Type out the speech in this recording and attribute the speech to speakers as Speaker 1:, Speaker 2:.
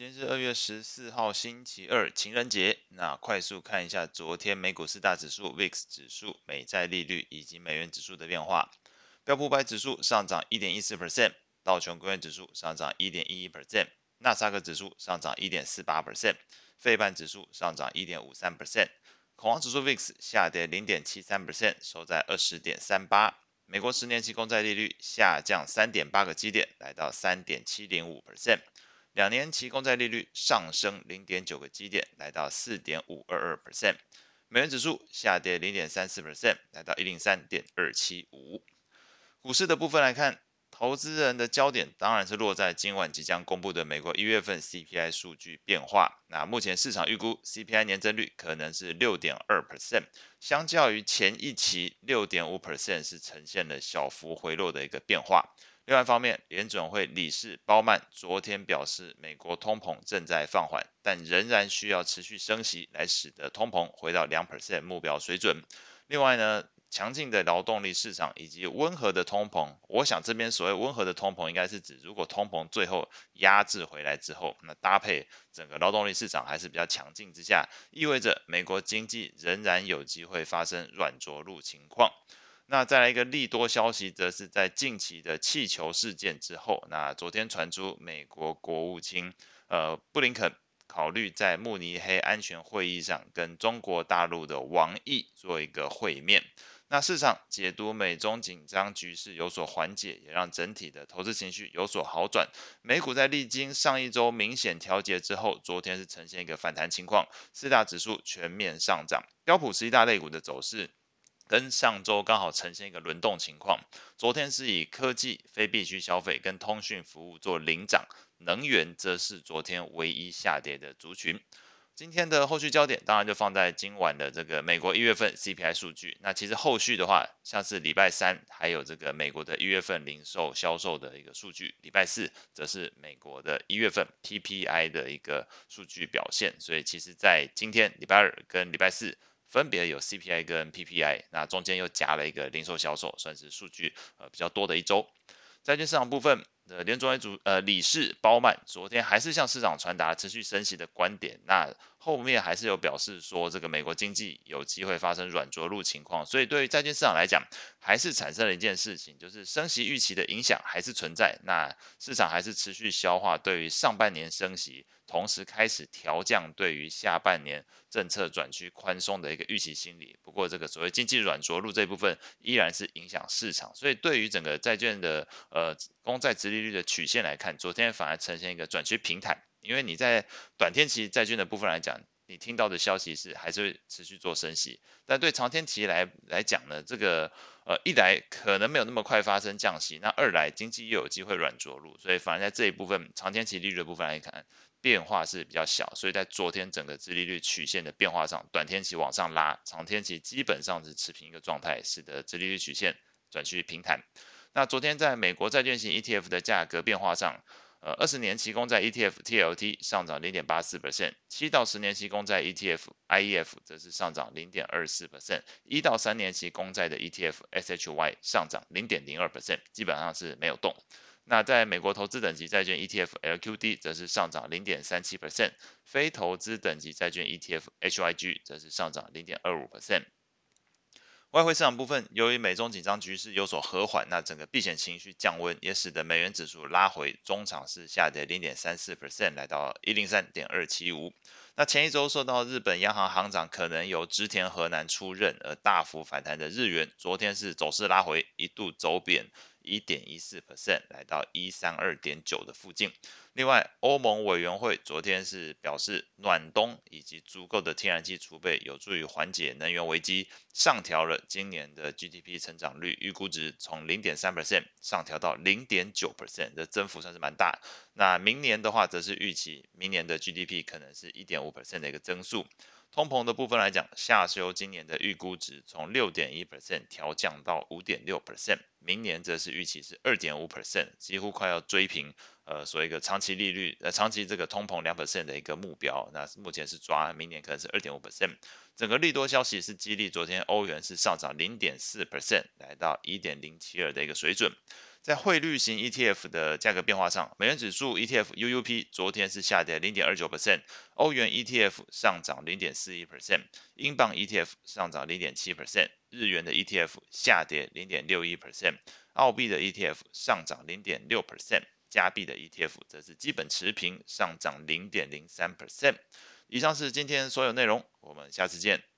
Speaker 1: 今天是二月十四号星期二，情人节。那快速看一下昨天美股四大指数、VIX 指数、美债利率以及美元指数的变化。标普五百指数上涨一点一四 percent，道琼工业指数上涨一点一一 percent，纳斯克指数上涨一点四八 percent，费半指数上涨一点五三 percent，恐慌指数 VIX 下跌零点七三 percent，收在二十点三八。美国十年期公债利率下降三点八个基点，来到三点七零五 percent。两年期公债利率上升零点九个基点，来到四点五二二 percent。美元指数下跌零点三四 percent，来到一零三点二七五。股市的部分来看，投资人的焦点当然是落在今晚即将公布的美国一月份 CPI 数据变化。那目前市场预估 CPI 年增率可能是六点二 percent，相较于前一期六点五 percent 是呈现了小幅回落的一个变化。另外一方面，联准会理事鲍曼昨天表示，美国通膨正在放缓，但仍然需要持续升息来使得通膨回到两 percent 目标水准。另外呢，强劲的劳动力市场以及温和的通膨，我想这边所谓温和的通膨，应该是指如果通膨最后压制回来之后，那搭配整个劳动力市场还是比较强劲之下，意味着美国经济仍然有机会发生软着陆情况。那再来一个利多消息，则是在近期的气球事件之后，那昨天传出美国国务卿呃布林肯考虑在慕尼黑安全会议上跟中国大陆的王毅做一个会面。那市场解读美中紧张局势有所缓解，也让整体的投资情绪有所好转。美股在历经上一周明显调节之后，昨天是呈现一个反弹情况，四大指数全面上涨，标普十一大类股的走势。跟上周刚好呈现一个轮动情况，昨天是以科技、非必需消费跟通讯服务做领涨，能源则是昨天唯一下跌的族群。今天的后续焦点当然就放在今晚的这个美国一月份 CPI 数据。那其实后续的话，像是礼拜三还有这个美国的一月份零售销售的一个数据，礼拜四则是美国的一月份 PPI 的一个数据表现。所以其实在今天礼拜二跟礼拜四。分别有 CPI 跟 PPI，那中间又夹了一个零售销售，算是数据呃比较多的一周。债券市场部分。呃，联准会主呃理事鲍曼昨天还是向市场传达持续升息的观点，那后面还是有表示说这个美国经济有机会发生软着陆情况，所以对于债券市场来讲，还是产生了一件事情，就是升息预期的影响还是存在，那市场还是持续消化对于上半年升息，同时开始调降对于下半年政策转趋宽松的一个预期心理。不过这个所谓经济软着陆这部分依然是影响市场，所以对于整个债券的呃公债殖利利率的曲线来看，昨天反而呈现一个转趋平坦，因为你在短天期债券的部分来讲，你听到的消息是还是会持续做升息，但对长天期来来讲呢，这个呃一来可能没有那么快发生降息，那二来经济又有机会软着陆，所以反而在这一部分长天期利率的部分来看，变化是比较小，所以在昨天整个资利率曲线的变化上，短天期往上拉，长天期基本上是持平一个状态，使得殖利率曲线转趋平坦。那昨天在美国债券型 ETF 的价格变化上，呃，二十年期公债 ETF TLT 上涨零点八四 percent，七到十年期公债 ETF IEF 则是上涨零点二四 percent，一到三年期公债的 ETF SHY 上涨零点零二 percent，基本上是没有动。那在美国投资等级债券 ETF LQD 则是上涨零点三七 percent，非投资等级债券 ETF HYG 则是上涨零点二五 percent。外汇市场部分，由于美中紧张局势有所和缓，那整个避险情绪降温，也使得美元指数拉回，中场是下跌零点三四 percent，来到一零三点二七五。那前一周受到日本央行行长可能由织田和南出任而大幅反弹的日元，昨天是走势拉回，一度走贬。一点一四 percent 来到一三二点九的附近。另外，欧盟委员会昨天是表示，暖冬以及足够的天然气储备有助于缓解能源危机，上调了今年的 GDP 成长率预估值，从零点三 percent 上调到零点九 percent 的增幅算是蛮大。那明年的话，则是预期明年的 GDP 可能是一点五 percent 的一个增速。通膨的部分来讲，下修今年的预估值从六点一 percent 调降到五点六 percent，明年则是预期是二点五 percent，几乎快要追平呃所谓一个长期利率呃长期这个通膨两 percent 的一个目标。那目前是抓明年可能是二点五 percent。整个利多消息是激励昨天欧元是上涨零点四 percent，来到一点零七二的一个水准。在汇率型 ETF 的价格变化上，美元指数 ETF UUP 昨天是下跌零点二九 percent，欧元 ETF 上涨零点四一 percent，英镑 ETF 上涨零点七 percent，日元的 ETF 下跌零点六一 percent，澳币的 ETF 上涨零点六 percent，加币的 ETF 则是基本持平，上涨零点零三 percent。以上是今天所有内容，我们下次见。